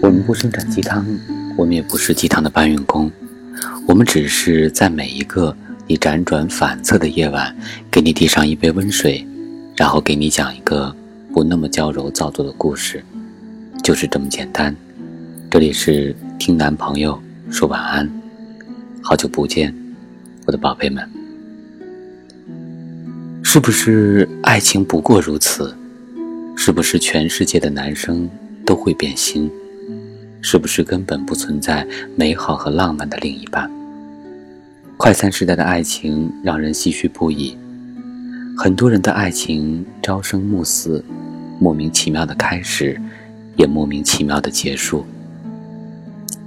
我们不生产鸡汤，我们也不是鸡汤的搬运工，我们只是在每一个你辗转反侧的夜晚，给你递上一杯温水，然后给你讲一个不那么娇柔造作的故事，就是这么简单。这里是听男朋友说晚安，好久不见，我的宝贝们。是不是爱情不过如此？是不是全世界的男生都会变心？是不是根本不存在美好和浪漫的另一半？快餐时代的爱情让人唏嘘不已，很多人的爱情朝生暮死，莫名其妙的开始，也莫名其妙的结束。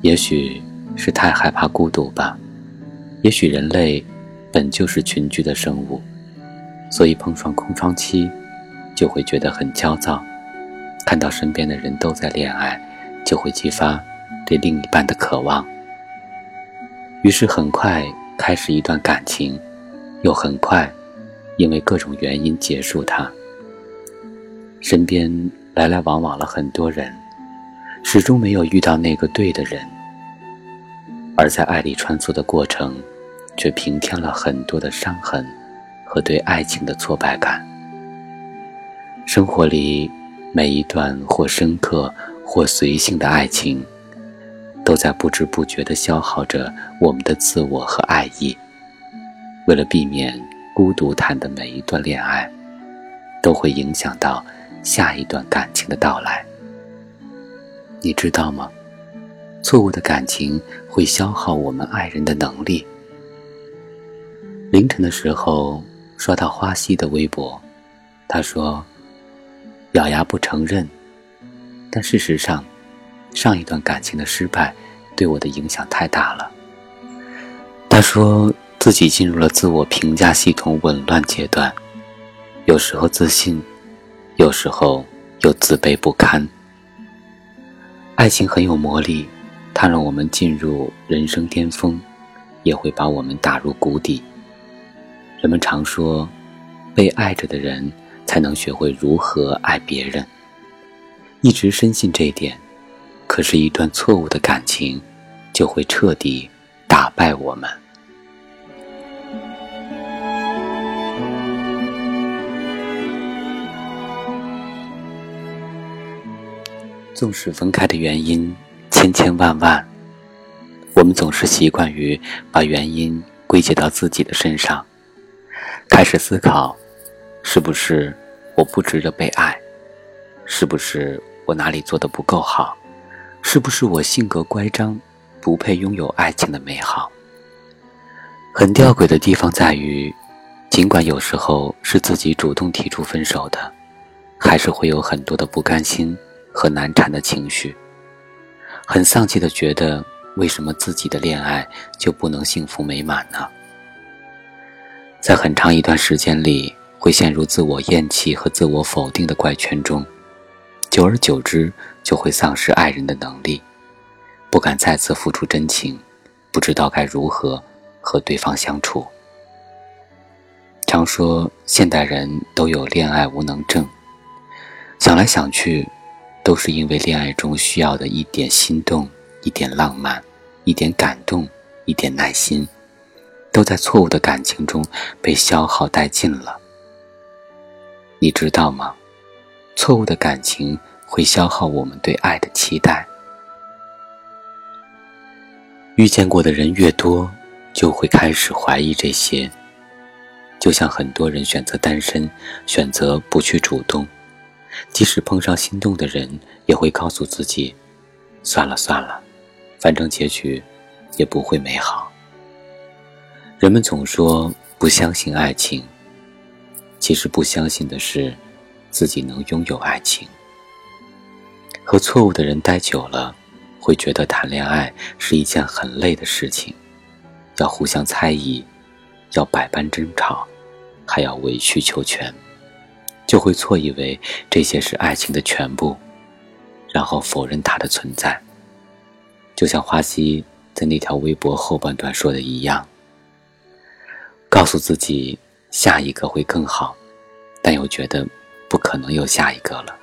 也许是太害怕孤独吧，也许人类本就是群居的生物。所以碰上空窗期，就会觉得很焦躁；看到身边的人都在恋爱，就会激发对另一半的渴望。于是很快开始一段感情，又很快因为各种原因结束它。身边来来往往了很多人，始终没有遇到那个对的人。而在爱里穿梭的过程，却平添了很多的伤痕。和对爱情的挫败感。生活里每一段或深刻或随性的爱情，都在不知不觉地消耗着我们的自我和爱意。为了避免孤独谈的每一段恋爱，都会影响到下一段感情的到来。你知道吗？错误的感情会消耗我们爱人的能力。凌晨的时候。刷到花溪的微博，他说：“咬牙不承认，但事实上，上一段感情的失败对我的影响太大了。”他说自己进入了自我评价系统紊乱阶段，有时候自信，有时候又自卑不堪。爱情很有魔力，它让我们进入人生巅峰，也会把我们打入谷底。人们常说，被爱着的人才能学会如何爱别人。一直深信这一点，可是，一段错误的感情就会彻底打败我们。纵使分开的原因千千万万，我们总是习惯于把原因归结到自己的身上。开始思考，是不是我不值得被爱？是不是我哪里做的不够好？是不是我性格乖张，不配拥有爱情的美好？很吊诡的地方在于，尽管有时候是自己主动提出分手的，还是会有很多的不甘心和难缠的情绪。很丧气的觉得，为什么自己的恋爱就不能幸福美满呢？在很长一段时间里，会陷入自我厌弃和自我否定的怪圈中，久而久之，就会丧失爱人的能力，不敢再次付出真情，不知道该如何和对方相处。常说现代人都有恋爱无能症，想来想去，都是因为恋爱中需要的一点心动、一点浪漫、一点感动、一点耐心。都在错误的感情中被消耗殆尽了。你知道吗？错误的感情会消耗我们对爱的期待。遇见过的人越多，就会开始怀疑这些。就像很多人选择单身，选择不去主动，即使碰上心动的人，也会告诉自己：算了算了，反正结局也不会美好。人们总说不相信爱情，其实不相信的是自己能拥有爱情。和错误的人待久了，会觉得谈恋爱是一件很累的事情，要互相猜疑，要百般争吵，还要委曲求全，就会错以为这些是爱情的全部，然后否认它的存在。就像花溪在那条微博后半段说的一样。告诉自己，下一个会更好，但又觉得不可能有下一个了，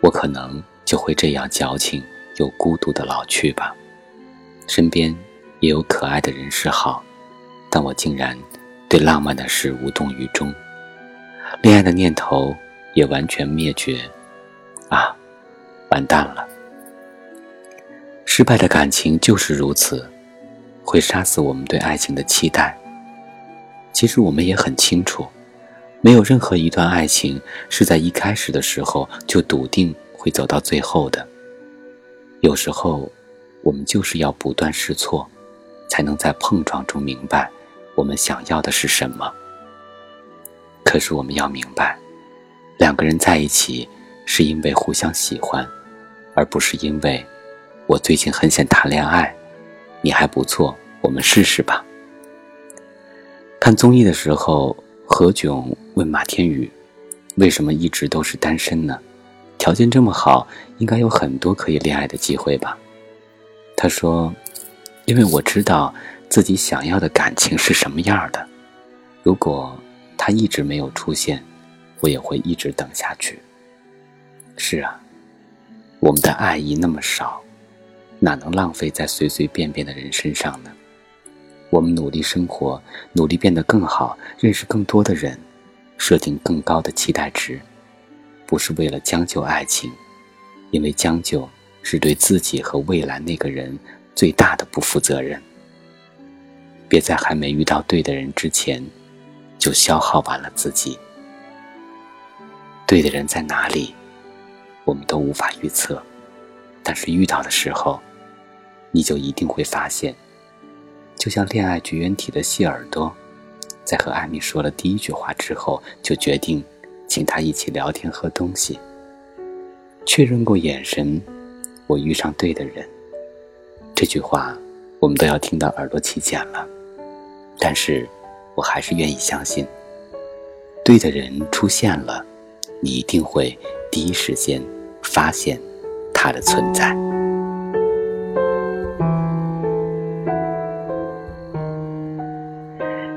我可能就会这样矫情又孤独的老去吧。身边也有可爱的人是好，但我竟然对浪漫的事无动于衷，恋爱的念头也完全灭绝。啊，完蛋了！失败的感情就是如此，会杀死我们对爱情的期待。其实我们也很清楚，没有任何一段爱情是在一开始的时候就笃定会走到最后的。有时候，我们就是要不断试错，才能在碰撞中明白我们想要的是什么。可是我们要明白，两个人在一起是因为互相喜欢，而不是因为我最近很想谈恋爱，你还不错，我们试试吧。看综艺的时候，何炅问马天宇：“为什么一直都是单身呢？条件这么好，应该有很多可以恋爱的机会吧？”他说：“因为我知道自己想要的感情是什么样的。如果他一直没有出现，我也会一直等下去。”是啊，我们的爱意那么少，哪能浪费在随随便便的人身上呢？我们努力生活，努力变得更好，认识更多的人，设定更高的期待值，不是为了将就爱情，因为将就，是对自己和未来那个人最大的不负责任。别在还没遇到对的人之前，就消耗完了自己。对的人在哪里，我们都无法预测，但是遇到的时候，你就一定会发现。就像恋爱绝缘体的谢耳朵，在和艾米说了第一句话之后，就决定请他一起聊天喝东西。确认过眼神，我遇上对的人。这句话我们都要听到耳朵起茧了，但是我还是愿意相信，对的人出现了，你一定会第一时间发现他的存在。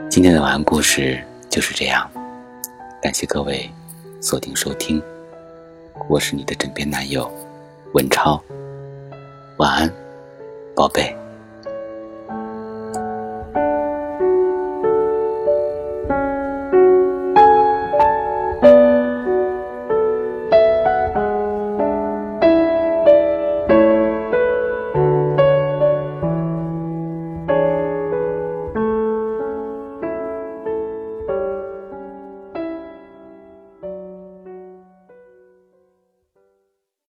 今天的晚安故事就是这样，感谢各位锁定收听，我是你的枕边男友文超，晚安，宝贝。